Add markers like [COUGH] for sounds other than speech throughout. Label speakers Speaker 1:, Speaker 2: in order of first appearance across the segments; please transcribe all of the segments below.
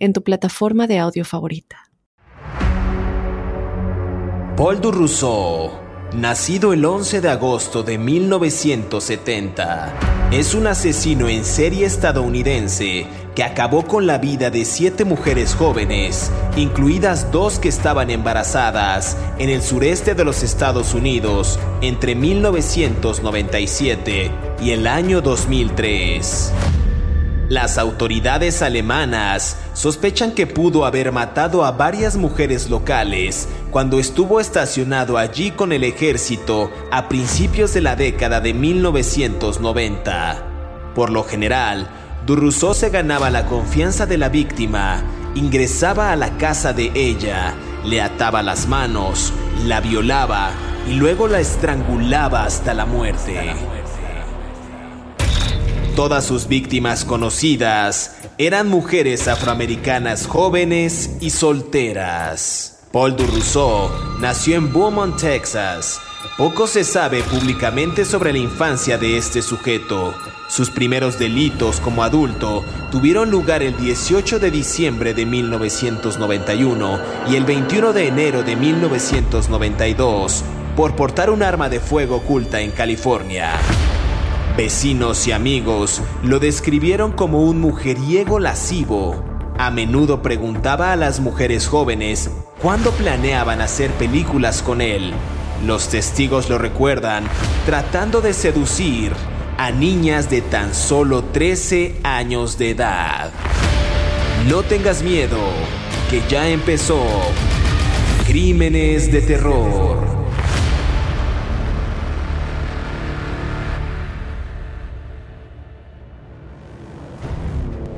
Speaker 1: en tu plataforma de audio favorita.
Speaker 2: Paul du Rousseau, nacido el 11 de agosto de 1970, es un asesino en serie estadounidense que acabó con la vida de siete mujeres jóvenes, incluidas dos que estaban embarazadas, en el sureste de los Estados Unidos entre 1997 y el año 2003. Las autoridades alemanas sospechan que pudo haber matado a varias mujeres locales cuando estuvo estacionado allí con el ejército a principios de la década de 1990. Por lo general, Durruso se ganaba la confianza de la víctima, ingresaba a la casa de ella, le ataba las manos, la violaba y luego la estrangulaba hasta la muerte. Todas sus víctimas conocidas eran mujeres afroamericanas jóvenes y solteras. Paul Rousseau nació en Beaumont, Texas. Poco se sabe públicamente sobre la infancia de este sujeto. Sus primeros delitos como adulto tuvieron lugar el 18 de diciembre de 1991 y el 21 de enero de 1992 por portar un arma de fuego oculta en California. Vecinos y amigos lo describieron como un mujeriego lascivo. A menudo preguntaba a las mujeres jóvenes cuándo planeaban hacer películas con él. Los testigos lo recuerdan tratando de seducir a niñas de tan solo 13 años de edad. No tengas miedo, que ya empezó Crímenes de Terror.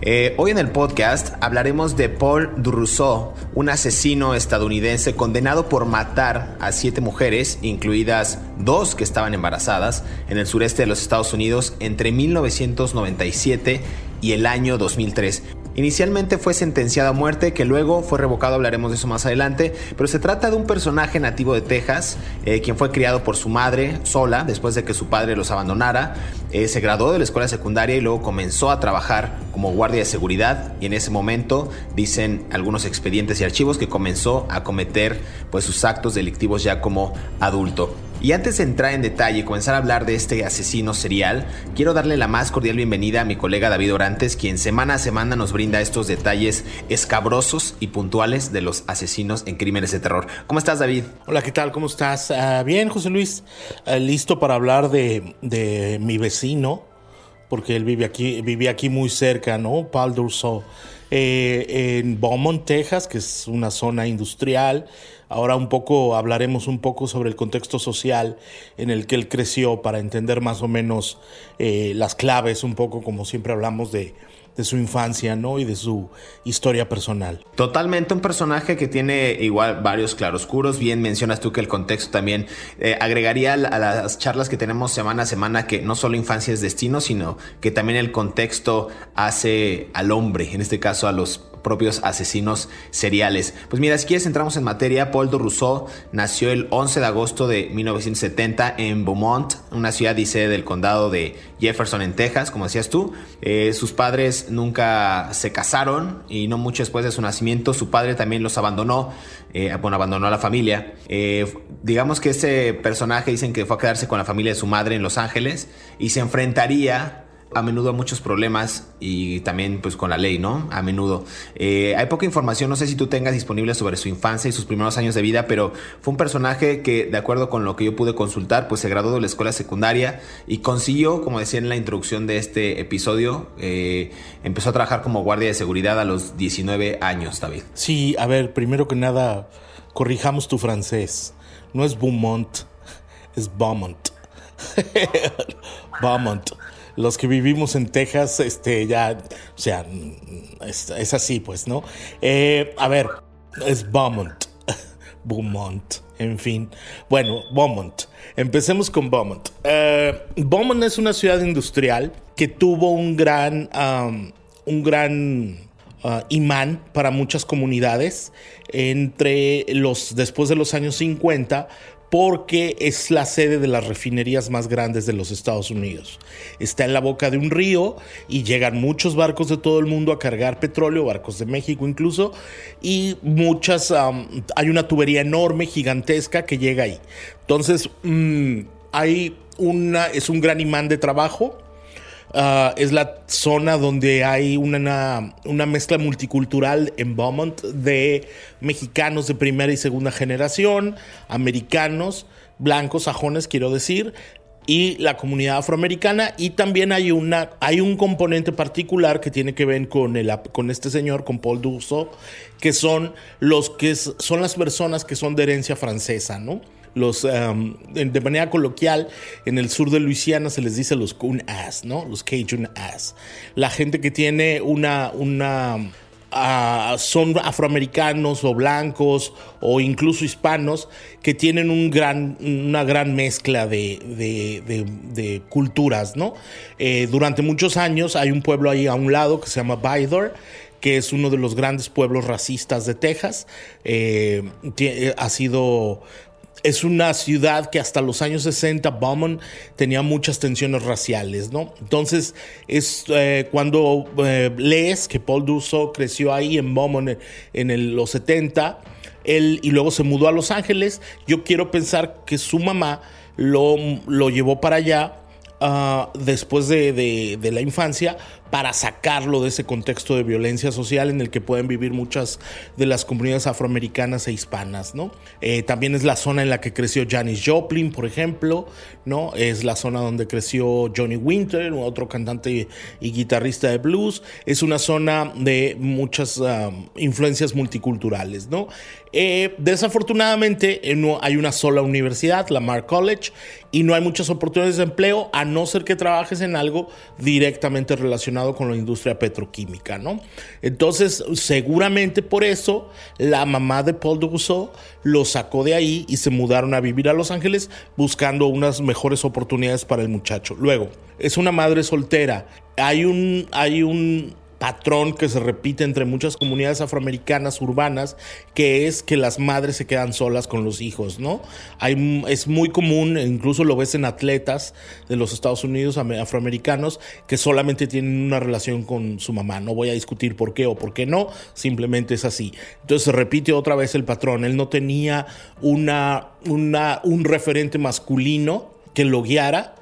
Speaker 2: Eh, hoy en el podcast hablaremos de Paul Rousseau, un asesino estadounidense condenado por matar a siete mujeres, incluidas dos que estaban embarazadas, en el sureste de los Estados Unidos entre 1997 y el año 2003. Inicialmente fue sentenciado a muerte, que luego fue revocado, hablaremos de eso más adelante, pero se trata de un personaje nativo de Texas, eh, quien fue criado por su madre sola después de que su padre los abandonara, eh, se graduó de la escuela secundaria y luego comenzó a trabajar como guardia de seguridad y en ese momento dicen algunos expedientes y archivos que comenzó a cometer pues sus actos delictivos ya como adulto. Y antes de entrar en detalle y comenzar a hablar de este asesino serial, quiero darle la más cordial bienvenida a mi colega David Orantes, quien semana a semana nos brinda estos detalles escabrosos y puntuales de los asesinos en crímenes de terror. ¿Cómo estás, David?
Speaker 3: Hola, ¿qué tal? ¿Cómo estás? Ah, bien, José Luis. Ah, listo para hablar de, mi vecino, porque él vive aquí, vive aquí muy cerca, ¿no? Paul Durso, eh, en Beaumont, Texas, que es una zona industrial. Ahora un poco hablaremos un poco sobre el contexto social en el que él creció para entender más o menos eh, las claves, un poco como siempre hablamos de, su infancia, ¿no? Y de su historia personal.
Speaker 2: Totalmente un personaje que tiene igual varios claroscuros. Bien mencionas tú que el contexto también eh, agregaría a las charlas que tenemos semana a semana que no solo infancia es destino, sino que también el contexto hace al hombre, en este caso a los propios asesinos seriales. Pues mira, si quieres entramos en materia, Paul de Rousseau nació el 11 de agosto de 1970 en Beaumont, una ciudad sede del condado de Jefferson en Texas, como decías tú. Eh, sus padres nunca se casaron y no mucho después de su nacimiento su padre también los abandonó, eh, bueno, abandonó a la familia. Eh, digamos que ese personaje dicen que fue a quedarse con la familia de su madre en Los Ángeles y se enfrentaría a menudo muchos problemas y también pues con la ley, ¿no? A menudo. Eh, hay poca información, no sé si tú tengas disponible sobre su infancia y sus primeros años de vida, pero fue un personaje que, de acuerdo con lo que yo pude consultar, pues se graduó de la escuela secundaria y consiguió, como decía en la introducción de este episodio, eh, empezó a trabajar como guardia de seguridad a los 19 años, David.
Speaker 3: Sí, a ver, primero que nada, corrijamos tu francés. No es Beaumont, es Beaumont. [LAUGHS] Beaumont los que vivimos en Texas, este, ya, o sea, es, así, pues, ¿no? Eh, a ver, es Beaumont, [LAUGHS] Beaumont, en fin. Bueno, Beaumont. Empecemos con Beaumont. Eh, Beaumont es una ciudad industrial que tuvo un gran, un gran uh, imán para muchas comunidades entre los después de los años 50 porque es la sede de las refinerías más grandes de los Estados Unidos. Está en la boca de un río y llegan muchos barcos de todo el mundo a cargar petróleo, barcos de México incluso, y muchas, hay una tubería enorme, gigantesca que llega ahí. Entonces, mm, hay una, es un gran imán de trabajo Ah, es la zona donde hay una, una, mezcla multicultural en Beaumont de mexicanos de primera y segunda generación, americanos, blancos, sajones, quiero decir, y la comunidad afroamericana y también hay una hay un componente particular que tiene que ver con el con este señor con Paul Dussault que son los que son las personas que son de herencia francesa, ¿no? Los, de manera coloquial, en el sur de Luisiana se les dice los coon ass, ¿no? Los Cajun ass. La gente que tiene una, una ah, son afroamericanos o blancos o incluso hispanos que tienen un gran, una gran mezcla de, de, culturas, ¿no? Eh, durante muchos años hay un pueblo ahí a un lado que se llama Bydor que es uno de los grandes pueblos racistas de Texas. Eh, ha sido es una ciudad que hasta los años 60 Beaumont tenía muchas tensiones raciales, ¿no? Entonces, es eh, cuando eh, lees que Paul Dussault creció ahí en Beaumont en, los 70, él, y luego se mudó a Los Ángeles, yo quiero pensar que su mamá lo, lo llevó para allá ah, después de, de, la infancia para sacarlo de ese contexto de violencia social en el que pueden vivir muchas de las comunidades afroamericanas e hispanas, ¿no? Eh, también es la zona en la que creció Janis Joplin, por ejemplo, ¿no? Es la zona donde creció Johnny Winter, otro cantante y guitarrista de blues. Es una zona de muchas influencias multiculturales, ¿no? Eh, desafortunadamente eh, no hay una sola universidad, la Mark College, y no hay muchas oportunidades de empleo a no ser que trabajes en algo directamente relacionado con la industria petroquímica, ¿no? Entonces, seguramente por eso la mamá de Paul Dussault lo sacó de ahí y se mudaron a vivir a Los Ángeles buscando unas mejores oportunidades para el muchacho. Luego, es una madre soltera. Hay un, hay un patrón que se repite entre muchas comunidades afroamericanas urbanas, que es que las madres se quedan solas con los hijos, ¿no? Es muy común, incluso lo ves en atletas de los Estados Unidos afroamericanos, que solamente tienen una relación con su mamá. No voy a discutir por qué o por qué no, simplemente es así. Entonces se repite otra vez el patrón. Él no tenía un referente masculino que lo guiara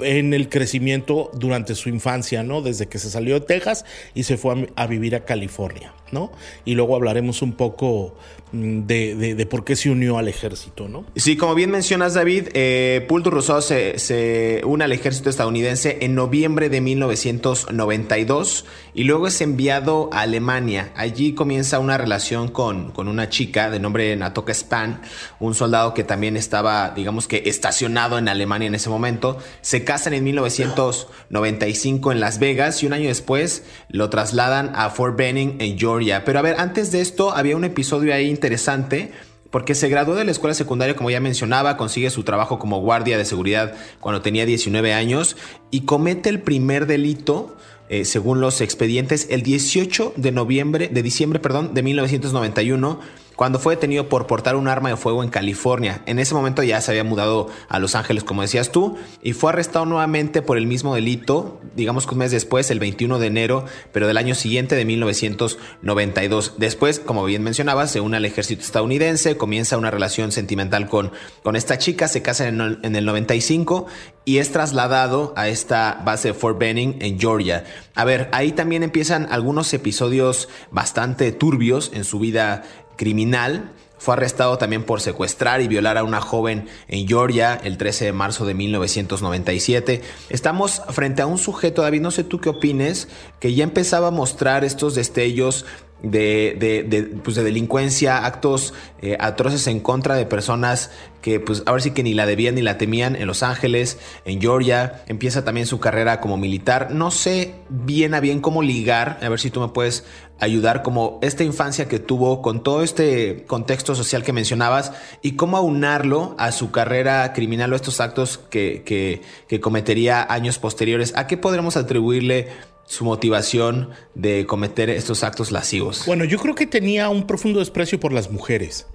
Speaker 3: en el crecimiento durante su infancia, ¿no? Desde que se salió de Texas y se fue a, vivir a California, ¿no? Y luego hablaremos un poco Mm, de, por qué se unió al ejército, ¿no?
Speaker 2: Sí, como bien mencionas, David, eh, Rousseau se, une al ejército estadounidense en noviembre de 1992 y luego es enviado a Alemania. Allí comienza una relación con, con una chica de nombre Natoka Span, un soldado que también estaba, digamos que, estacionado en Alemania en ese momento. Se casan en 1995 en Las Vegas y un año después lo trasladan a Fort Benning en Georgia. Pero a ver, antes de esto había un episodio ahí interesante porque se graduó de la escuela secundaria, como ya mencionaba, consigue su trabajo como guardia de seguridad cuando tenía 19 años y comete el primer delito, eh, según los expedientes, el 18 de noviembre, de diciembre, perdón, de 1991 cuando fue detenido por portar un arma de fuego en California. En ese momento ya se había mudado a Los Ángeles, como decías tú, y fue arrestado nuevamente por el mismo delito, digamos que un mes después, el 21 de enero, pero del año siguiente de 1992. Después, como bien mencionabas, se une al ejército estadounidense, comienza una relación sentimental con, con esta chica, se casa en el, en el 95 y es trasladado a esta base de Fort Benning en Georgia. A ver, ahí también empiezan algunos episodios bastante turbios en su vida criminal. Fue arrestado también por secuestrar y violar a una joven en Georgia el 13 de marzo de 1997. Estamos frente a un sujeto, David, no sé tú qué opines, que ya empezaba a mostrar estos destellos de, de, pues de delincuencia, actos eh, atroces en contra de personas que pues ahora sí que ni la debían ni la temían en Los Ángeles, en Georgia, empieza también su carrera como militar. No sé bien a bien cómo ligar, a ver si tú me puedes ayudar como esta infancia que tuvo con todo este contexto social que mencionabas y cómo aunarlo a su carrera criminal o estos actos que, que, que cometería años posteriores. ¿A qué podremos atribuirle su motivación de cometer estos actos lascivos?
Speaker 3: Bueno, yo creo que tenía un profundo desprecio por las mujeres.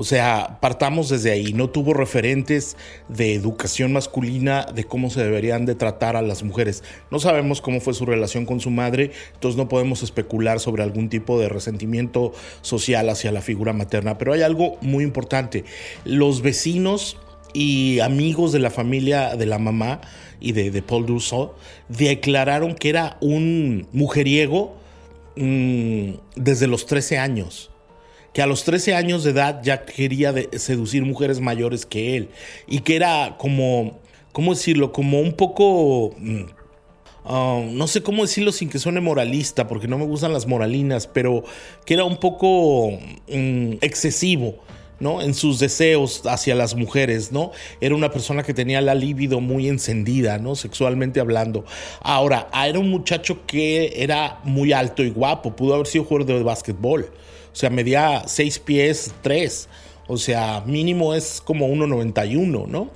Speaker 3: O sea, partamos desde ahí. No tuvo referentes de educación masculina de cómo se deberían de tratar a las mujeres. No sabemos cómo fue su relación con su madre, entonces no podemos especular sobre algún tipo de resentimiento social hacia la figura materna. Pero hay algo muy importante. Los vecinos y amigos de la familia de la mamá y de, Paul Dussault declararon que era un mujeriego mm, desde los 13 años. Que a los 13 años de edad ya quería seducir mujeres mayores que él. Y que era como, ¿cómo decirlo? Como un poco... Mm, um, no sé cómo decirlo sin que suene moralista, porque no me gustan las moralinas, pero que era un poco mm, excesivo ¿no? En sus deseos hacia las mujeres, ¿no? Era una persona que tenía la libido muy encendida, ¿no? Sexualmente hablando. Ahora, era un muchacho que era muy alto y guapo, pudo haber sido jugador de básquetbol. O sea, medía 6 pies 3. O sea, mínimo es como 1,91, ¿no?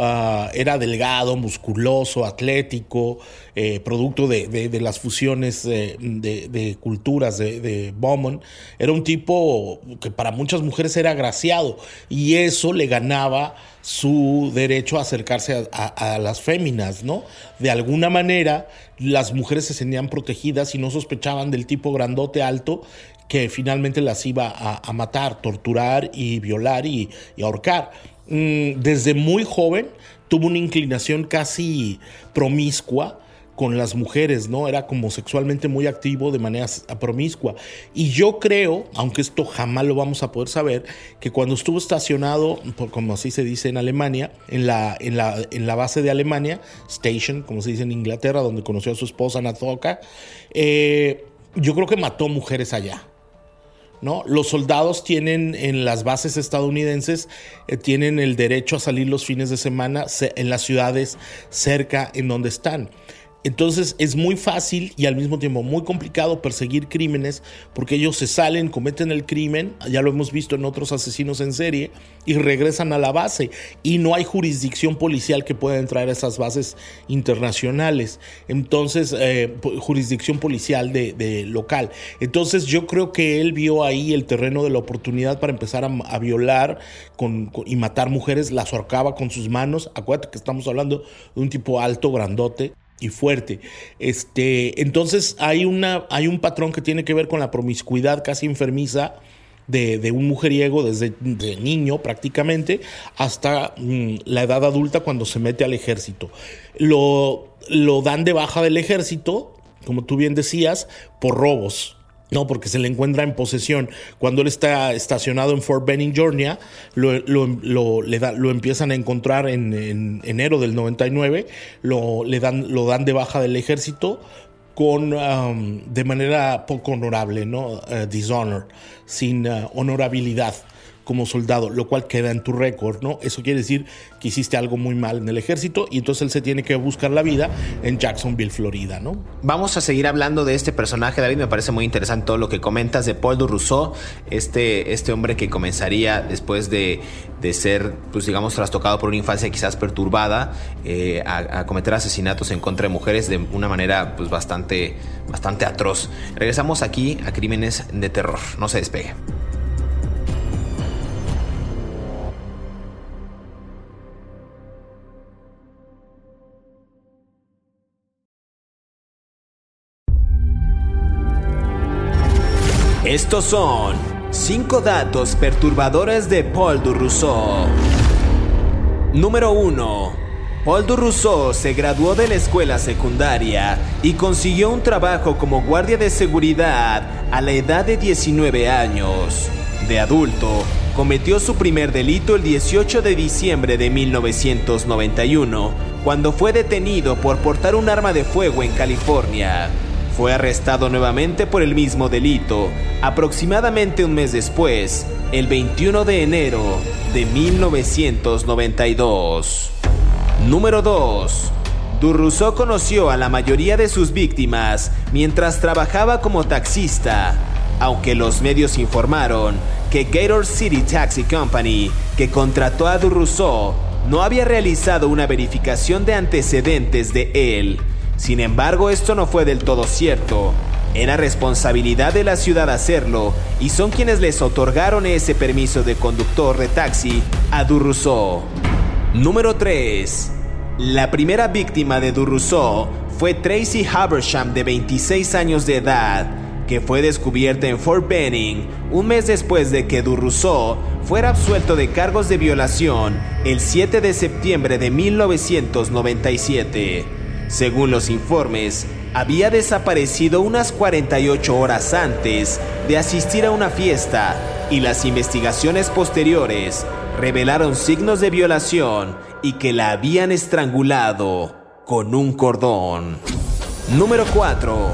Speaker 3: Ah, era delgado, musculoso, atlético, eh, producto de, las fusiones eh, de, culturas de, de Bowman. Era un tipo que para muchas mujeres era agraciado y eso le ganaba su derecho a acercarse a, las féminas, ¿no? De alguna manera, las mujeres se sentían protegidas y no sospechaban del tipo grandote alto que finalmente las iba a, matar, torturar y violar y ahorcar. Mm, desde muy joven tuvo una inclinación casi promiscua con las mujeres, ¿no? Era como sexualmente muy activo de manera promiscua. Y yo creo, aunque esto jamás lo vamos a poder saber, que cuando estuvo estacionado, como así se dice en Alemania, en la, en la, en la base de Alemania, Station, como se dice en Inglaterra, donde conoció a su esposa Nazoka, eh, yo creo que mató mujeres allá. ¿No? Los soldados tienen en las bases estadounidenses, eh, tienen el derecho a salir los fines de semana en las ciudades cerca en donde están. Entonces es muy fácil y al mismo tiempo muy complicado perseguir crímenes porque ellos se salen, cometen el crimen, ya lo hemos visto en otros asesinos en serie, y regresan a la base. Y no hay jurisdicción policial que pueda entrar a esas bases internacionales. Entonces, eh, jurisdicción policial de, local. Entonces yo creo que él vio ahí el terreno de la oportunidad para empezar a, violar y matar mujeres, las ahorcaba con sus manos. Acuérdate que estamos hablando de un tipo alto, grandote y fuerte. Este, entonces hay, una, hay un patrón que tiene que ver con la promiscuidad casi enfermiza de, un mujeriego desde de niño prácticamente hasta mm, la edad adulta cuando se mete al ejército. Lo, lo dan de baja del ejército, como tú bien decías, por robos. No, porque se le encuentra en posesión. Cuando él está estacionado en Fort Benning, Georgia, lo, lo, le da, lo empiezan a encontrar en, enero del 99, lo, le dan, lo dan de baja del ejército con, um, de manera poco honorable, ¿no? Uh, dishonor, sin uh, honorabilidad como soldado, lo cual queda en tu récord, ¿no? Eso quiere decir que hiciste algo muy mal en el ejército y entonces él se tiene que buscar la vida en Jacksonville, Florida, ¿no?
Speaker 2: Vamos a seguir hablando de este personaje, David, me parece muy interesante todo lo que comentas de Paul de Rousseau, este, este hombre que comenzaría después de, de ser, pues digamos, trastocado por una infancia quizás perturbada, eh, a, a, cometer asesinatos en contra de mujeres de una manera pues bastante, bastante atroz. Regresamos aquí a Crímenes de Terror, no se despegue. Estos son 5 datos perturbadores de Paul Rousseau. Número 1. Paul Rousseau se graduó de la escuela secundaria y consiguió un trabajo como guardia de seguridad a la edad de 19 años. De adulto, cometió su primer delito el 18 de diciembre de 1991, cuando fue detenido por portar un arma de fuego en California. Fue arrestado nuevamente por el mismo delito, aproximadamente un mes después, el 21 de enero de 1992. Número 2. Durruso conoció a la mayoría de sus víctimas mientras trabajaba como taxista, aunque los medios informaron que Gator City Taxi Company, que contrató a Durruso, no había realizado una verificación de antecedentes de él sin embargo, esto no fue del todo cierto. Era responsabilidad de la ciudad hacerlo y son quienes les otorgaron ese permiso de conductor de taxi a Durruso. Número 3. La primera víctima de Durruso fue Tracy Habersham de 26 años de edad, que fue descubierta en Fort Benning un mes después de que Durruso fuera absuelto de cargos de violación el 7 de septiembre de 1997. Según los informes, había desaparecido unas 48 horas antes de asistir a una fiesta y las investigaciones posteriores revelaron signos de violación y que la habían estrangulado con un cordón. Número 4.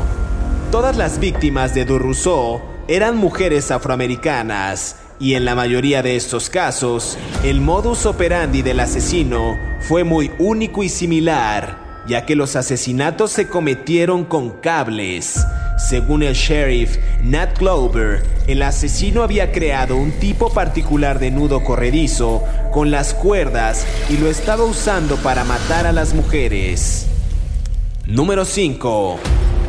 Speaker 2: Todas las víctimas de Durruso eran mujeres afroamericanas y en la mayoría de estos casos el modus operandi del asesino fue muy único y similar ya que los asesinatos se cometieron con cables. Según el sheriff Nat Glover, el asesino había creado un tipo particular de nudo corredizo con las cuerdas y lo estaba usando para matar a las mujeres. Número 5.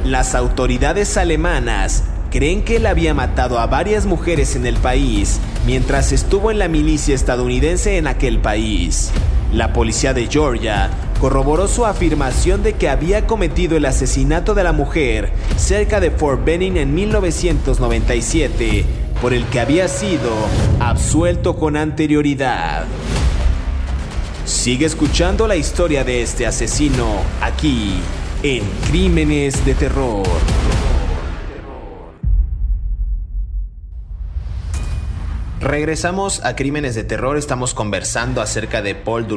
Speaker 2: Las autoridades alemanas creen que él había matado a varias mujeres en el país mientras estuvo en la milicia estadounidense en aquel país. La policía de Georgia corroboró su afirmación de que había cometido el asesinato de la mujer cerca de Fort Benning en 1997, por el que había sido absuelto con anterioridad. Sigue escuchando la historia de este asesino aquí en Crímenes de Terror. Regresamos a Crímenes de Terror, estamos conversando acerca de Paul du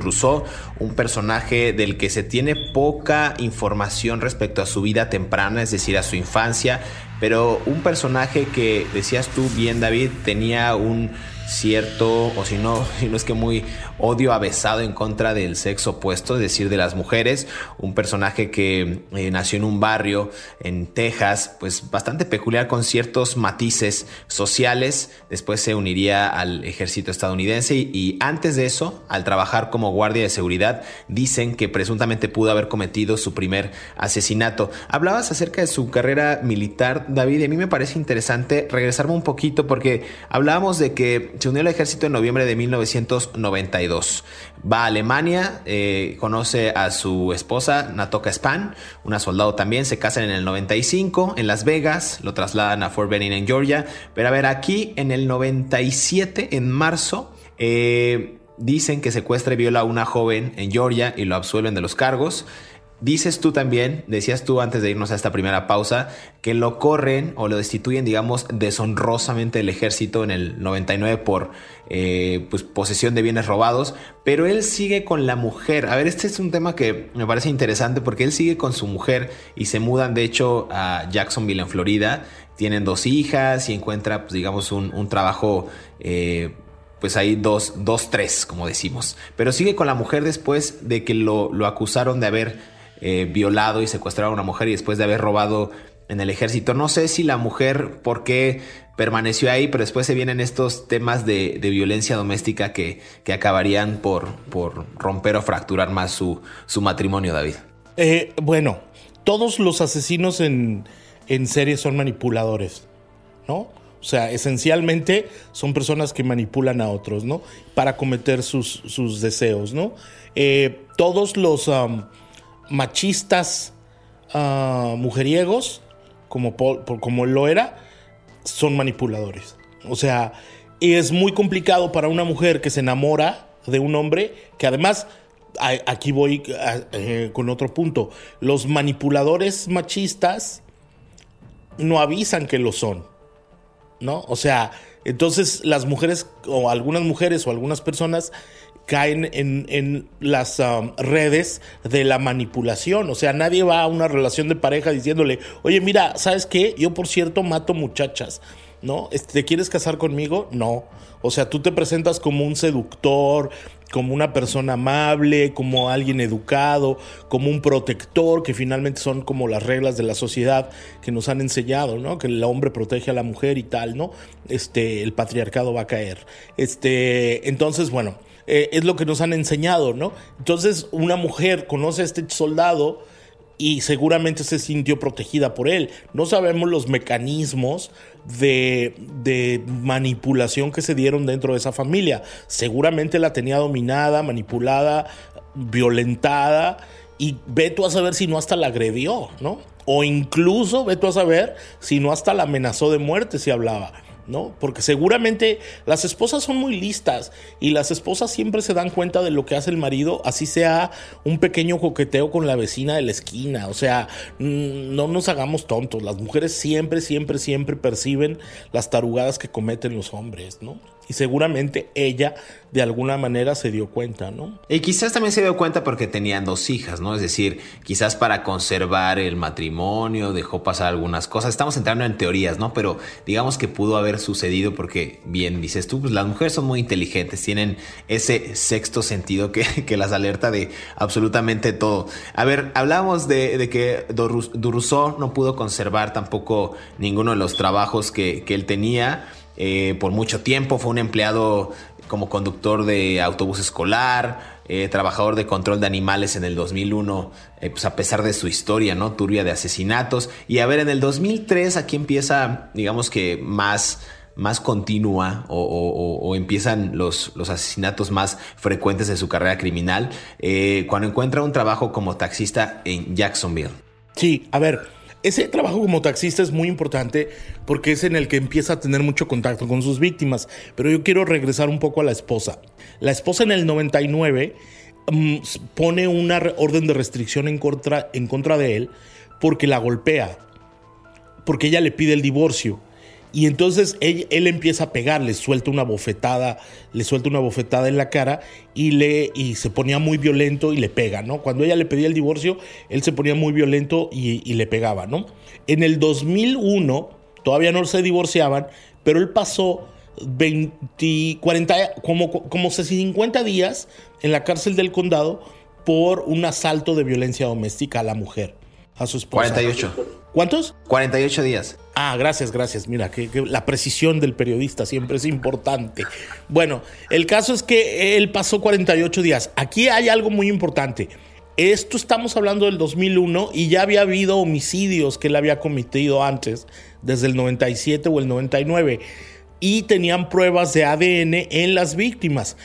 Speaker 2: un personaje del que se tiene poca información respecto a su vida temprana, es decir, a su infancia, pero un personaje que, decías tú bien David, tenía un cierto, o si no, [LAUGHS] si no es que muy odio avesado en contra del sexo opuesto, es decir, de las mujeres. Un personaje que eh, nació en un barrio en Texas, pues bastante peculiar con ciertos matices sociales. Después se uniría al ejército estadounidense y, antes de eso, al trabajar como guardia de seguridad, dicen que presuntamente pudo haber cometido su primer asesinato. Hablabas acerca de su carrera militar, David, y a mí me parece interesante regresarme un poquito porque hablábamos de que se unió al ejército en noviembre de 1992. Va a Alemania, eh, conoce a su esposa Natoka Span, una soldado también, se casan en el 95 en Las Vegas, lo trasladan a Fort Benning en Georgia, pero a ver, aquí en el 97, en marzo, eh, dicen que secuestra y viola a una joven en Georgia y lo absuelven de los cargos. Dices tú también, decías tú antes de irnos a esta primera pausa, que lo corren o lo destituyen, digamos, deshonrosamente del ejército en el 99 por eh, pues, posesión de bienes robados, pero él sigue con la mujer. A ver, este es un tema que me parece interesante porque él sigue con su mujer y se mudan, de hecho, a Jacksonville, en Florida. Tienen dos hijas y encuentra, pues, digamos, un, trabajo... Eh, pues ahí dos, dos, tres, como decimos. Pero sigue con la mujer después de que lo, lo acusaron de haber eh, violado y secuestrado a una mujer y después de haber robado en el ejército. No sé si la mujer, por qué permaneció ahí, pero después se vienen estos temas de, violencia doméstica que, que acabarían por, por, romper o fracturar más su, su matrimonio, David.
Speaker 3: Eh, bueno, todos los asesinos en, en serie son manipuladores, ¿no? O sea, esencialmente son personas que manipulan a otros, ¿no? Para cometer sus, sus deseos, ¿no? Eh, todos los machistas uh, mujeriegos, como, como lo era, son manipuladores. O sea, es muy complicado para una mujer que se enamora de un hombre que además aquí voy eh, con otro punto. Los manipuladores machistas no avisan que lo son. ¿No? O sea, entonces las mujeres o algunas mujeres o algunas personas caen en, las um, redes de la manipulación. O sea, nadie va a una relación de pareja diciéndole, oye, mira, ¿sabes qué? Yo, por cierto, mato muchachas. ¿No? Este, ¿Te quieres casar conmigo? No. O sea, tú te presentas como un seductor, como una persona amable, como alguien educado, como un protector, que finalmente son como las reglas de la sociedad que nos han enseñado, ¿no? Que el hombre protege a la mujer y tal, ¿no? Este, el patriarcado va a caer. Este, entonces, bueno, eh, es lo que nos han enseñado, ¿no? Entonces una mujer conoce a este soldado y seguramente se sintió protegida por él. No sabemos los mecanismos de, de, manipulación que se dieron dentro de esa familia. Seguramente la tenía dominada, manipulada, violentada y ve tú a saber si no hasta la agredió, ¿no? O incluso ve tú a saber si no hasta la amenazó de muerte si hablaba. ¿No? Porque seguramente las esposas son muy listas y las esposas siempre se dan cuenta de lo que hace el marido, así sea un pequeño coqueteo con la vecina de la esquina. O sea, mm, no nos hagamos tontos. Las mujeres siempre, siempre, siempre perciben las tarugadas que cometen los hombres, ¿no? Y seguramente ella de alguna manera se dio cuenta, ¿no?
Speaker 2: Y quizás también se dio cuenta porque tenían dos hijas, ¿no? Es decir, quizás para conservar el matrimonio dejó pasar algunas cosas. Estamos entrando en teorías, ¿no? Pero digamos que pudo haber sucedido porque, bien dices tú, pues las mujeres son muy inteligentes, tienen ese sexto sentido que, [LAUGHS] que las alerta de absolutamente todo. A ver, hablamos de, que Durusó no pudo conservar tampoco ninguno de los trabajos que, que él tenía. Eh, por mucho tiempo, fue un empleado como conductor de autobús escolar, eh, trabajador de control de animales en el 2001, eh, pues a pesar de su historia, ¿no? Turbia de asesinatos. Y a ver, en el 2003 aquí empieza, digamos que más más continua o, empiezan los, los, asesinatos más frecuentes de su carrera criminal cuando encuentra un trabajo como taxista en Jacksonville.
Speaker 3: Sí, a ver, ese trabajo como taxista es muy importante porque es en el que empieza a tener mucho contacto con sus víctimas. Pero yo quiero regresar un poco a la esposa. La esposa en el 99 mm, pone una orden de restricción en contra, en contra de él porque la golpea, porque ella le pide el divorcio. Y entonces él, empieza a pegar, le suelta una bofetada, le suelta una bofetada en la cara y, le, y se ponía muy violento y le pega, ¿no? Cuando ella le pedía el divorcio, él se ponía muy violento y, le pegaba, ¿no? En el 2001, todavía no se divorciaban, pero él pasó 20, 40, como, como 50 días en la cárcel del condado por un asalto de violencia doméstica a la mujer, a su esposa.
Speaker 2: 48.
Speaker 3: ¿Cuántos?
Speaker 2: 48 días.
Speaker 3: Ah, gracias, gracias. Mira, que, la precisión del periodista siempre es importante. Bueno, el caso es que él pasó 48 días. Aquí hay algo muy importante. Esto estamos hablando del 2001 y ya había habido homicidios que él había cometido antes, desde el 97 o el 99, y tenían pruebas de ADN en las víctimas.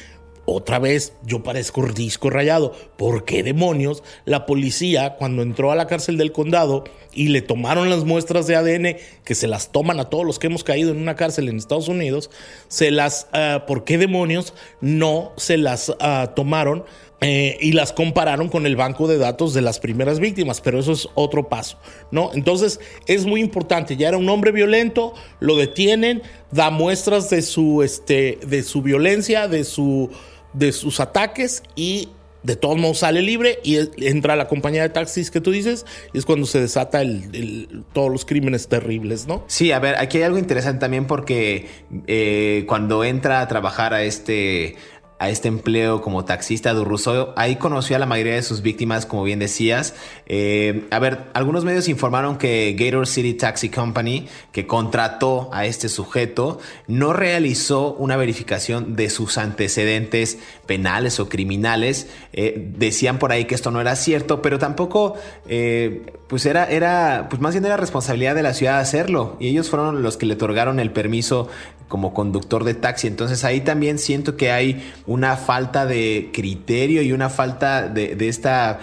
Speaker 3: Otra vez yo parezco disco rayado. ¿Por qué demonios la policía cuando entró a la cárcel del condado y le tomaron las muestras de ADN que se las toman a todos los que hemos caído en una cárcel en Estados Unidos, se las, ah, ¿por qué demonios no se las ah, tomaron eh, y las compararon con el banco de datos de las primeras víctimas, pero eso es otro paso, ¿no? Entonces es muy importante, ya era un hombre violento, lo detienen, da muestras de su, este, de su violencia, de su de sus ataques y de todos modos sale libre y entra a la compañía de taxis que tú dices y es cuando se desata el, todos los crímenes terribles, ¿no?
Speaker 2: Sí, a ver, aquí hay algo interesante también porque eh, cuando entra a trabajar a este a este empleo como taxista de Rousseau. Ahí conoció a la mayoría de sus víctimas, como bien decías. Eh, a ver, algunos medios informaron que Gator City Taxi Company, que contrató a este sujeto, no realizó una verificación de sus antecedentes penales o criminales. Eh, decían por ahí que esto no era cierto, pero tampoco, eh, pues era, era, pues más bien era responsabilidad de la ciudad hacerlo. Y ellos fueron los que le otorgaron el permiso como conductor de taxi. Entonces ahí también siento que hay una falta de criterio y una falta de, esta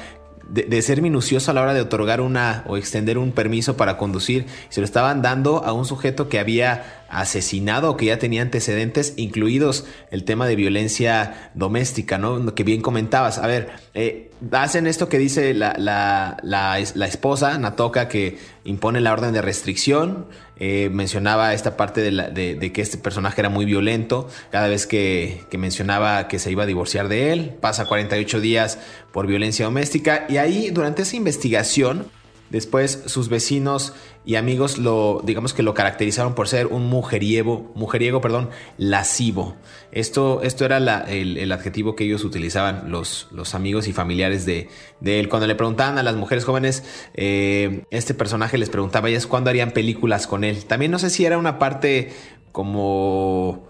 Speaker 2: de, ser minucioso a la hora de otorgar una o extender un permiso para conducir. Se lo estaban dando a un sujeto que había asesinado que ya tenía antecedentes, incluidos el tema de violencia doméstica, ¿no? Que bien comentabas. A ver, eh, hacen esto que dice la, la, la, esposa, Natoka, que impone la orden de restricción. Eh, mencionaba esta parte de, de, que este personaje era muy violento. Cada vez que, que, mencionaba que se iba a divorciar de él, pasa 48 días por violencia doméstica. Y ahí, durante esa investigación, Después sus vecinos y amigos lo, digamos que lo caracterizaron por ser un mujeriego, mujeriego, perdón, lascivo. Esto, esto era el, adjetivo que ellos utilizaban, los, los amigos y familiares de, él. Cuando le preguntaban a las mujeres jóvenes, eh, este personaje les preguntaba ellas cuándo harían películas con él. También no sé si era una parte como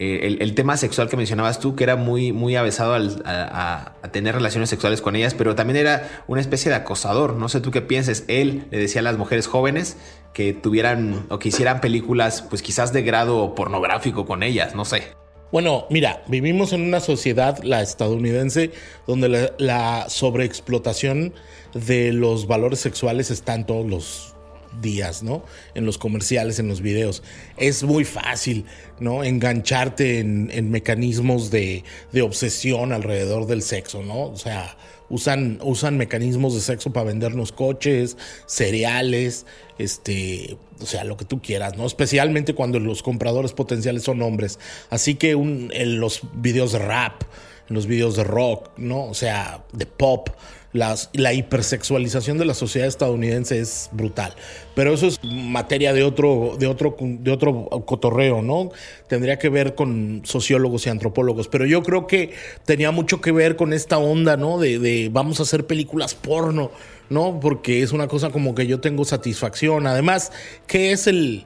Speaker 2: eh, el, tema sexual que mencionabas tú, que era muy, muy avesado a, tener relaciones sexuales con ellas, pero también era una especie de acosador. No sé tú qué pienses. Él le decía a las mujeres jóvenes que tuvieran o que hicieran películas, pues quizás de grado pornográfico con ellas, no sé.
Speaker 3: Bueno, mira, vivimos en una sociedad, la estadounidense, donde la, la sobreexplotación de los valores sexuales está en todos los días, ¿no? En los comerciales, en los videos. Es muy fácil, ¿no? Engancharte en, mecanismos de, obsesión alrededor del sexo, ¿no? O sea, usan, usan mecanismos de sexo para vendernos coches, cereales, este, o sea, lo que tú quieras, ¿no? Especialmente cuando los compradores potenciales son hombres. Así que un, en los videos de rap, en los videos de rock, ¿no? O sea, de pop, la hipersexualización de la sociedad estadounidense es brutal. Pero eso es materia de otro, de otro, de otro cotorreo, ¿no? Tendría que ver con sociólogos y antropólogos. Pero yo creo que tenía mucho que ver con esta onda, ¿no? De, de vamos a hacer películas porno, ¿no? Porque es una cosa como que yo tengo satisfacción. Además, ¿qué es el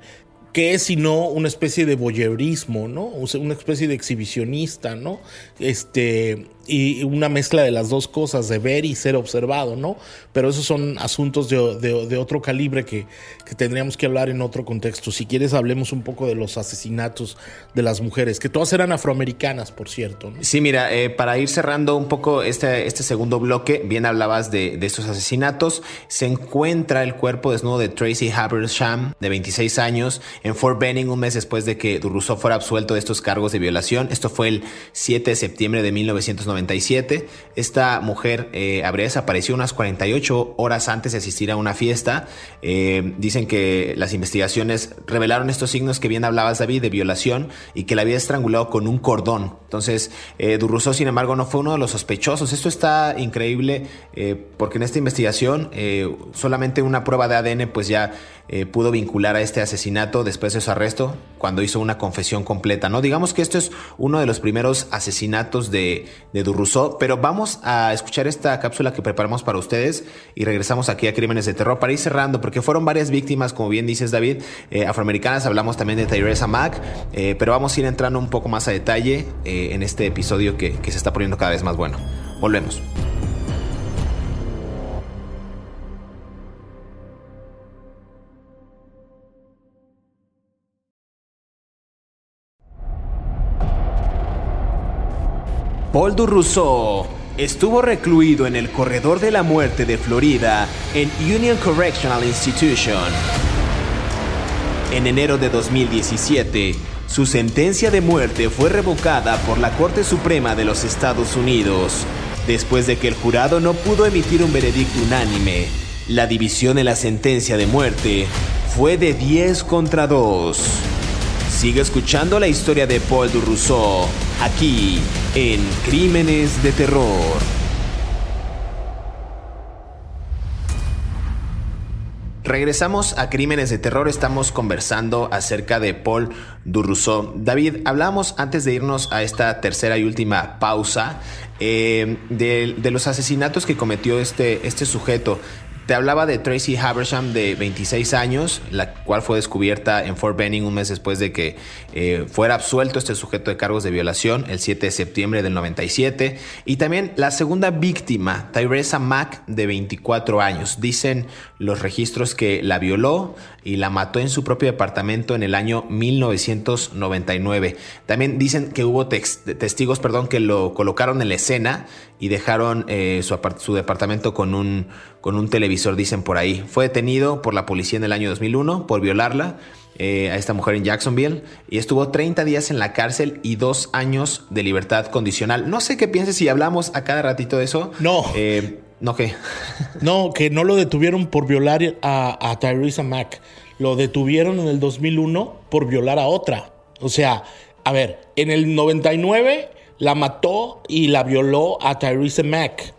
Speaker 3: ¿Qué es sino una especie de voyeurismo, ¿no? una especie de exhibicionista, ¿no? Este, y una mezcla de las dos cosas, de ver y ser observado, ¿no? Pero esos son asuntos de, otro calibre que, tendríamos que hablar en otro contexto. Si quieres, hablemos un poco de los asesinatos de las mujeres, que todas eran afroamericanas, por cierto.
Speaker 2: Sí, mira, eh, para ir cerrando un poco este, este segundo bloque, bien hablabas de, estos asesinatos, se encuentra el cuerpo desnudo de Tracy Habersham, de 26 años, en Fort Benning, un mes después de que Durruso fuera absuelto de estos cargos de violación. Esto fue el 7 de septiembre de 1990. Esta mujer eh, habría desaparecido unas 48 horas antes de asistir a una fiesta. Eh, dicen que las investigaciones revelaron estos signos que bien hablabas, David, de violación y que la había estrangulado con un cordón. Entonces, eh, sin embargo, no fue uno de los sospechosos. Esto está increíble eh, porque en esta investigación solamente una prueba de ADN pues ya pudo vincular a este asesinato después de su arresto cuando hizo una confesión completa. ¿no? Digamos que esto es uno de los primeros asesinatos de, de de pero vamos a escuchar esta cápsula que preparamos para ustedes y regresamos aquí a Crímenes de Terror para ir cerrando, porque fueron varias víctimas, como bien dices David, eh, afroamericanas, hablamos también de Tyresa Mack, eh, pero vamos a ir entrando un poco más a detalle eh, en este episodio que se está poniendo cada vez más bueno. Volvemos. Paul du estuvo recluido en el corredor de la muerte de Florida en Union Correctional Institution. En enero de 2017, su sentencia de muerte fue revocada por la Corte Suprema de los Estados Unidos, después de que el jurado no pudo emitir un veredicto unánime. La división de la sentencia de muerte fue de 10 contra 2. Sigue escuchando la historia de Paul du Rousseau aquí en Crímenes de Terror. Regresamos a Crímenes de Terror, estamos conversando acerca de Paul Durruso. David, hablamos antes de irnos a esta tercera y última pausa eh, de, de, los asesinatos que cometió este, este sujeto. Te hablaba de Tracy Habersham de 26 años, la cual fue descubierta en Fort Benning un mes después de que eh, fuera absuelto este sujeto de cargos de violación el 7 de septiembre del 97. Y también la segunda víctima, Tyresa Mack de 24 años. Dicen los registros que la violó y la mató en su propio departamento en el año 1999. También dicen que hubo testigos perdón, que lo colocaron en la escena y dejaron eh, su, su, departamento con un, con un televisor, dicen por ahí. Fue detenido por la policía en el año 2001 por violarla eh, a esta mujer en Jacksonville y estuvo 30 días en la cárcel y dos años de libertad condicional. No sé qué pienses si hablamos a cada ratito de eso.
Speaker 3: No.
Speaker 2: Eh, no, ¿qué? [LAUGHS]
Speaker 3: no, que no lo detuvieron por violar a, a Tyresa Mack. Lo detuvieron en el 2001 por violar a otra. O sea, a ver, en el 99 la mató y la violó a Tyrese Mack.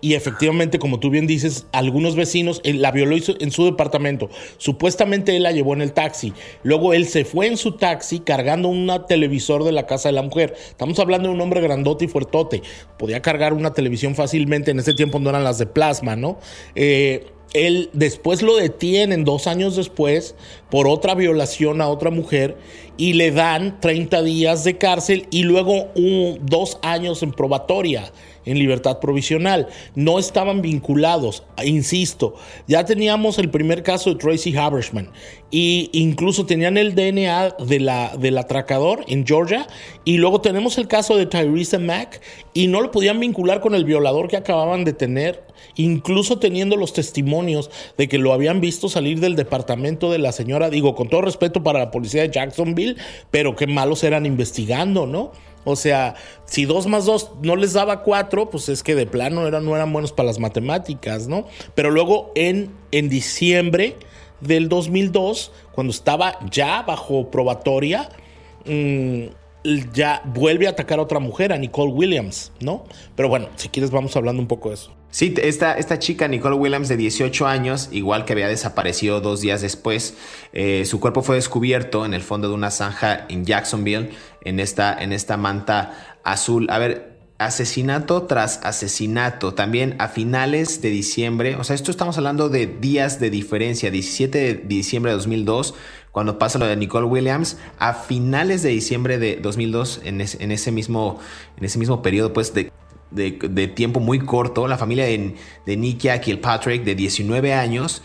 Speaker 3: Y efectivamente, como tú bien dices, algunos vecinos la violó en su departamento. Supuestamente él la llevó en el taxi. Luego él se fue en su taxi cargando un televisor de la casa de la mujer. Estamos hablando de un hombre grandote y fuertote. Podía cargar una televisión fácilmente. En ese tiempo no eran las de plasma, ¿no? Eh, él después lo detienen dos años después por otra violación a otra mujer y le dan 30 días de cárcel y luego dos años en probatoria en libertad provisional. No estaban vinculados, insisto. Ya teníamos el primer caso de Tracy Habershman y incluso tenían el DNA de la, del atracador en Georgia y luego tenemos el caso de Tyrese Mack y no lo podían vincular con el violador que acababan de tener, incluso teniendo los testimonios de que lo habían visto salir del departamento de la señora, digo, con todo respeto para la policía de Jacksonville, pero qué malos eran investigando, ¿no? O sea, si dos más dos no les daba cuatro, pues es que de plano eran, no eran buenos para las matemáticas, ¿no? Pero luego en, en diciembre del 2002, cuando estaba ya bajo probatoria, mm, ya vuelve a atacar a otra mujer, a Nicole Williams, ¿no? Pero bueno, si quieres vamos hablando un poco de eso.
Speaker 2: Sí, esta, esta chica, Nicole Williams, de 18 años, igual que había desaparecido dos días después, eh, su cuerpo fue descubierto en el fondo de una zanja en Jacksonville, en esta, en esta manta azul. A ver, asesinato tras asesinato, también a finales de diciembre, o sea, esto estamos hablando de días de diferencia, 17 de diciembre de 2002, cuando pasa lo de Nicole Williams, a finales de diciembre de 2002, en, en ese, mismo, en ese mismo periodo, pues, de de, tiempo muy corto, la familia de, de Nikia Kilpatrick, de 19 años,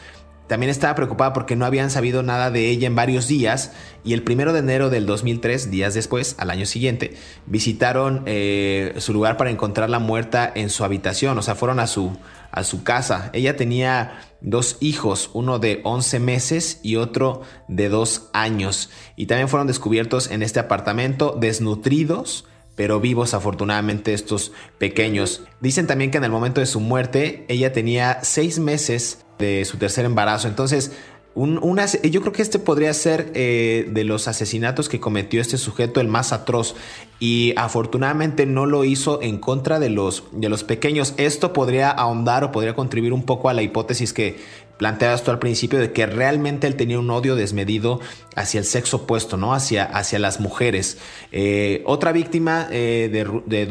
Speaker 2: también estaba preocupada porque no habían sabido nada de ella en varios días. Y el primero de enero del 2003, días después, al año siguiente, visitaron eh, su lugar para encontrarla muerta en su habitación, o sea, fueron a su, a su casa. Ella tenía dos hijos, uno de 11 meses y otro de 2 años, y también fueron descubiertos en este apartamento desnutridos pero vivos afortunadamente estos pequeños. Dicen también que en el momento de su muerte ella tenía seis meses de su tercer embarazo, entonces yo creo que este podría ser eh, de los asesinatos que cometió este sujeto el más atroz y afortunadamente no lo hizo en contra de los, de los pequeños. Esto podría ahondar o podría contribuir un poco a la hipótesis que planteabas tú al principio de que realmente él tenía un odio desmedido hacia el sexo opuesto, ¿no? Hacia, hacia las mujeres. Eh, otra víctima eh, de, de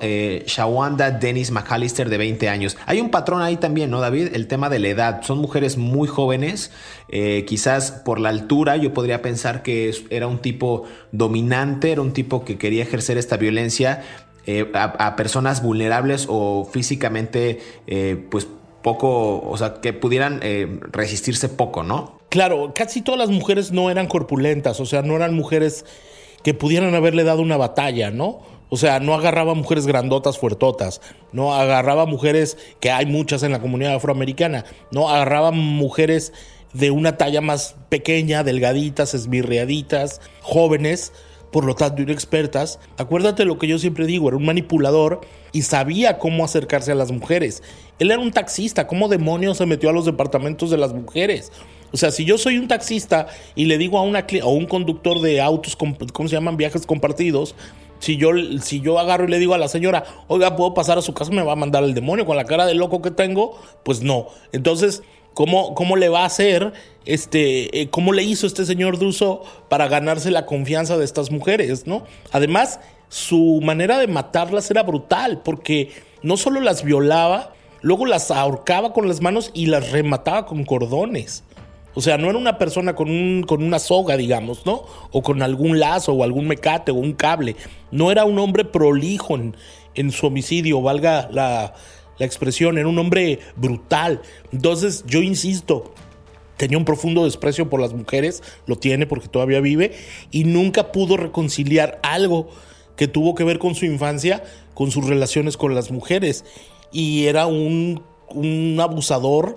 Speaker 2: eh, Shawanda Dennis McAllister, de 20 años. Hay un patrón ahí también, ¿no, David? El tema de la edad. Son mujeres muy jóvenes. quizás por la altura, yo podría pensar que era un tipo dominante, era un tipo que quería ejercer esta violencia. A, a, personas vulnerables o físicamente, pues poco, o sea, que pudieran eh, resistirse poco, ¿no?
Speaker 3: Claro, casi todas las mujeres no eran corpulentas, o sea, no eran mujeres que pudieran haberle dado una batalla, ¿no? O sea, no agarraba mujeres grandotas, fuertotas, no agarraba mujeres, que hay muchas en la comunidad afroamericana, no agarraba mujeres de una talla más pequeña, delgaditas, esbirreaditas, jóvenes, por lo tanto inexpertas. Acuérdate lo que yo siempre digo, era un manipulador y sabía cómo acercarse a las mujeres. Él era un taxista, ¿cómo demonios se metió a los departamentos de las mujeres? O sea, si yo soy un taxista y le digo a, una, a un conductor de autos, ¿cómo se llaman? Viajes compartidos. Si yo, si yo agarro y le digo a la señora, oiga, ¿puedo pasar a su casa? Me va a mandar el demonio con la cara de loco que tengo. Pues no. Entonces, ¿cómo, cómo le va a hacer? Este, eh, ¿Cómo le hizo este señor Duso para ganarse la confianza de estas mujeres? ¿no? Además, su manera de matarlas era brutal, porque no solo las violaba, luego las ahorcaba con las manos y las remataba con cordones. O sea, no era una persona con, un, con una soga, digamos, ¿no? O con algún lazo o algún mecate o un cable. No era un hombre prolijo en, su homicidio, valga la, la expresión, era un hombre brutal. Entonces, yo insisto, tenía un profundo desprecio por las mujeres, lo tiene porque todavía vive, y nunca pudo reconciliar algo que tuvo que ver con su infancia con sus relaciones con las mujeres y era un, abusador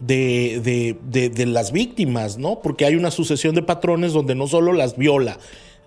Speaker 3: de, de, las víctimas, ¿no? Porque hay una sucesión de patrones donde no solo las viola,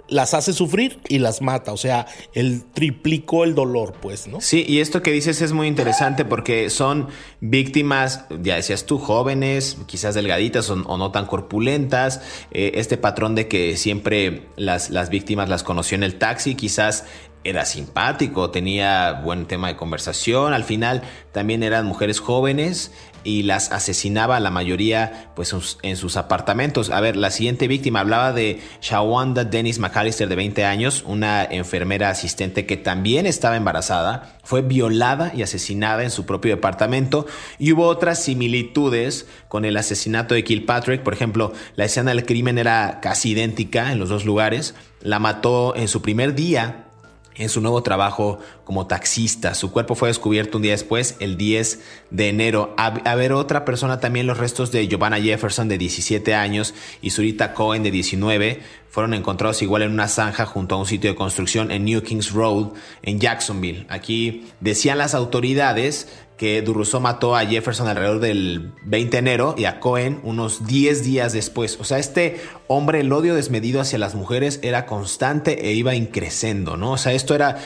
Speaker 3: las hace sufrir y las mata. O sea, él triplicó el dolor, pues, ¿no?
Speaker 2: Sí, y esto que dices es muy interesante porque son víctimas, ya decías tú, jóvenes, quizás delgaditas o, no tan corpulentas. Eh, este patrón de que siempre las, las víctimas las conoció en el taxi, quizás era simpático, tenía buen tema de conversación. Al final también eran mujeres jóvenes y las asesinaba la mayoría pues en sus apartamentos. A ver, la siguiente víctima hablaba de Shawanda Dennis McAllister de 20 años, una enfermera asistente que también estaba embarazada, fue violada y asesinada en su propio departamento y hubo otras similitudes con el asesinato de Kilpatrick, por ejemplo, la escena del crimen era casi idéntica en los dos lugares, la mató en su primer día en su nuevo trabajo como taxista. Su cuerpo fue descubierto un día después, el 10 de enero. A, ver, otra persona también, los restos de Giovanna Jefferson de 17 años y Zurita Cohen de 19 fueron encontrados igual en una zanja junto a un sitio de construcción en New Kings Road, en Jacksonville. Aquí decían las autoridades que Durruso mató a Jefferson alrededor del 20 de enero y a Cohen unos 10 días después. O sea, este hombre, el odio desmedido hacia las mujeres era constante e iba increciendo, ¿no? O sea, esto era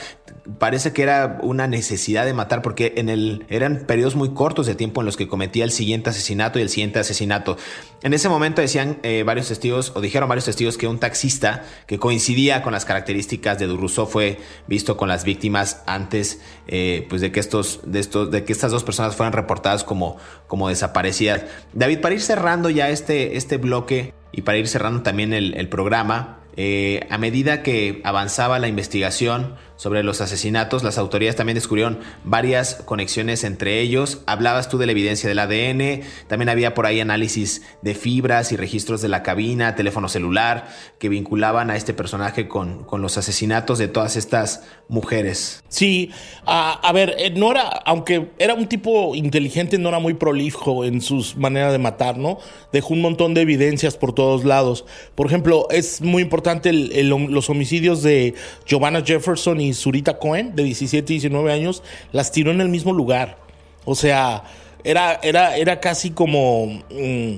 Speaker 2: parece que era una necesidad de matar porque en el eran periodos muy cortos de tiempo en los que cometía el siguiente asesinato y el siguiente asesinato. En ese momento decían eh, varios testigos o dijeron varios testigos que un taxista que coincidía con las características de Durruso fue visto con las víctimas antes eh, pues de que estos de estos de que estas dos personas fueran reportadas como como desaparecidas. David, para ir cerrando ya este este bloque y para ir cerrando también el programa, eh, a medida que avanzaba la investigación sobre los asesinatos, las autoridades también descubrieron varias conexiones entre ellos. Hablabas tú de la evidencia del ADN, también había por ahí análisis de fibras y registros de la cabina, teléfono celular, que vinculaban a este personaje con, con los asesinatos de todas estas mujeres.
Speaker 3: Sí, a, ver, eh, no era, aunque era un tipo inteligente, no era muy prolijo en sus maneras de matar, ¿no? Dejó un montón de evidencias por todos lados. Por ejemplo, es muy importante los homicidios de Giovanna Jefferson y Zurita Cohen, de 17 y 19 años, las tiró en el mismo lugar. O sea, era, era, era casi como... Mm,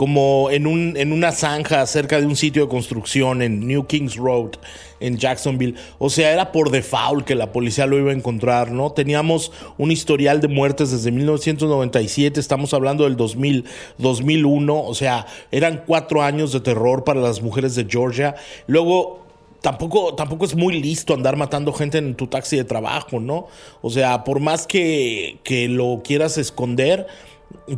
Speaker 3: como en, un, en una zanja cerca de un sitio de construcción en New Kings Road, en Jacksonville. O sea, era por default que la policía lo iba a encontrar, ¿no? Teníamos un historial de muertes desde 1997, estamos hablando del 2000, 2001, o sea, eran cuatro años de terror para las mujeres de Georgia. Luego, tampoco, tampoco es muy listo andar matando gente en tu taxi de trabajo, ¿no? O sea, por más que, que lo quieras esconder,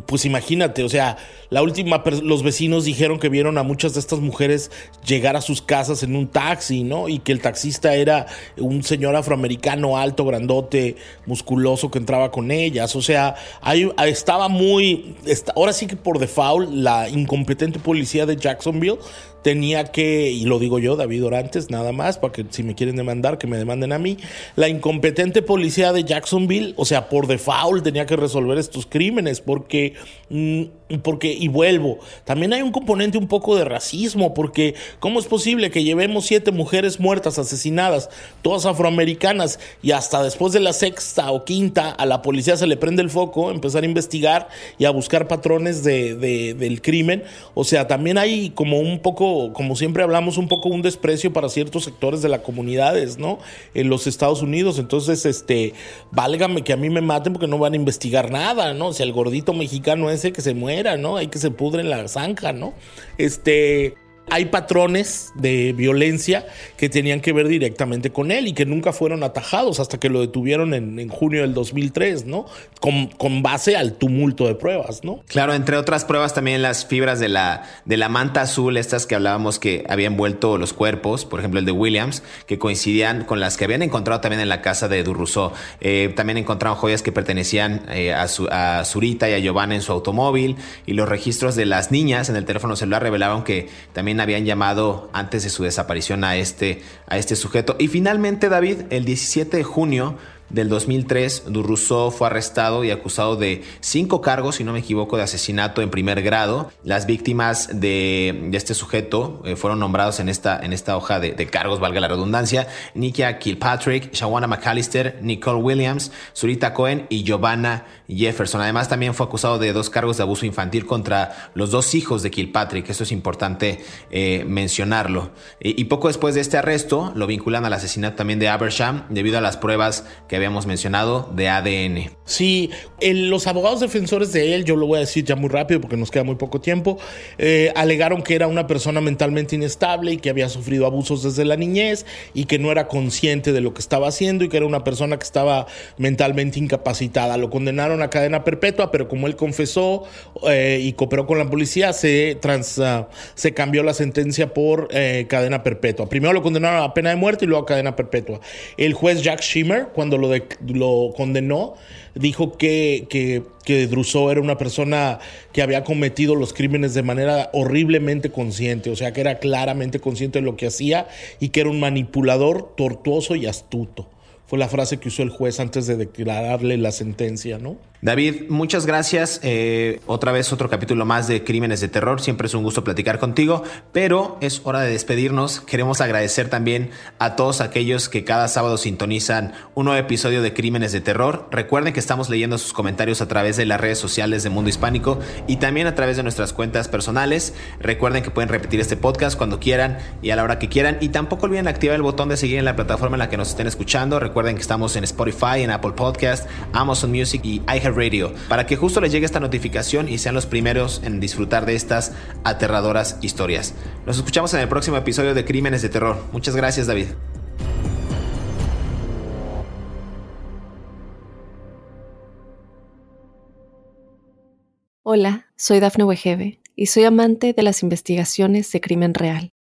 Speaker 3: pues imagínate, o sea, la última, los vecinos dijeron que vieron a muchas de estas mujeres llegar a sus casas en un taxi, ¿no? Y que el taxista era un señor afroamericano alto, grandote, musculoso que entraba con ellas. O sea, ahí estaba muy, ahora sí que por default, la incompetente policía de Jacksonville tenía que, y lo digo yo, David Orantes, nada más, para que si me quieren demandar, que me demanden a mí, la incompetente policía de Jacksonville, o sea, por default tenía que resolver estos crímenes, porque, mm, porque, y vuelvo, también hay un componente un poco de racismo, porque ¿cómo es posible que llevemos siete mujeres muertas, asesinadas, todas afroamericanas, y hasta después de la sexta o quinta a la policía se le prende el foco, empezar a investigar y a buscar patrones de, de, del crimen? O sea, también hay como un poco como siempre hablamos, un poco un desprecio para ciertos sectores de las comunidades, ¿no? En los Estados Unidos. Entonces, este, válgame que a mí me maten porque no van a investigar nada, ¿no? O sea, el gordito mexicano ese que se ¿no? Hay que se pudre en la zanja, ¿no? Este, hay patrones de violencia que tenían que ver directamente con él y que nunca fueron atajados hasta que lo detuvieron en, junio del 2003, ¿no? Con, base al tumulto de pruebas, ¿no?
Speaker 2: Claro, entre otras pruebas también las fibras de la, de la manta azul, estas que hablábamos que habían vuelto los cuerpos, por ejemplo el de Williams, que coincidían con las que habían encontrado también en la casa de Durruso. Eh, también encontraron joyas que pertenecían eh, a Zurita y a Giovanna en su automóvil y los registros de las niñas en el teléfono celular revelaban que también habían llamado antes de su desaparición a este, a este sujeto. Y finalmente, David, el 17 de junio del 2003, Durruso fue arrestado y acusado de cinco cargos, si no me equivoco, de asesinato en primer grado. Las víctimas de, este sujeto eh, fueron nombrados en esta, en esta hoja de, cargos, valga la redundancia, Nikia Kilpatrick, Shawana McAllister, Nicole Williams, Surita Cohen y Giovanna Jefferson. Además, también fue acusado de dos cargos de abuso infantil contra los dos hijos de Kilpatrick. Esto es importante eh, mencionarlo. Y, poco después de este arresto, lo vinculan al asesinato también de Abersham debido a las pruebas que habíamos mencionado de ADN.
Speaker 3: Sí, los abogados defensores de él, yo lo voy a decir ya muy rápido porque nos queda muy poco tiempo, eh, alegaron que era una persona mentalmente inestable y que había sufrido abusos desde la niñez y que no era consciente de lo que estaba haciendo y que era una persona que estaba mentalmente incapacitada. Lo condenaron a cadena perpetua, pero como él confesó eh, y cooperó con la policía, se, trans, ah, se cambió la sentencia por eh, cadena perpetua. Primero lo condenaron a pena de muerte y luego a cadena perpetua. El juez Jack Schimmer, cuando lo, lo condenó, dijo que, que, que era una persona que había cometido los crímenes de manera horriblemente consciente, o sea que era claramente consciente de lo que hacía y que era un manipulador tortuoso y astuto. La frase que usó el juez antes de declararle la sentencia, ¿no?
Speaker 2: David, muchas gracias. Eh, otra vez otro capítulo más de Crímenes de Terror. Siempre es un gusto platicar contigo, pero es hora de despedirnos. Queremos agradecer también a todos aquellos que cada sábado sintonizan un nuevo episodio de Crímenes de Terror. Recuerden que estamos leyendo sus comentarios a través de las redes sociales de Mundo Hispánico y también a través de nuestras cuentas personales. Recuerden que pueden repetir este podcast cuando quieran y a la hora que quieran. Y tampoco olviden activar el botón de seguir en la plataforma en la que nos estén escuchando. Recuerden que estamos en Spotify, en Apple Podcast, Amazon Music y iHeart Radio, para que justo les llegue esta notificación y sean los primeros en disfrutar de estas aterradoras historias. Nos escuchamos en el próximo episodio de Crímenes de Terror. Muchas gracias, David.
Speaker 1: Hola, soy Dafne Wegebe y soy amante de las investigaciones de crimen real.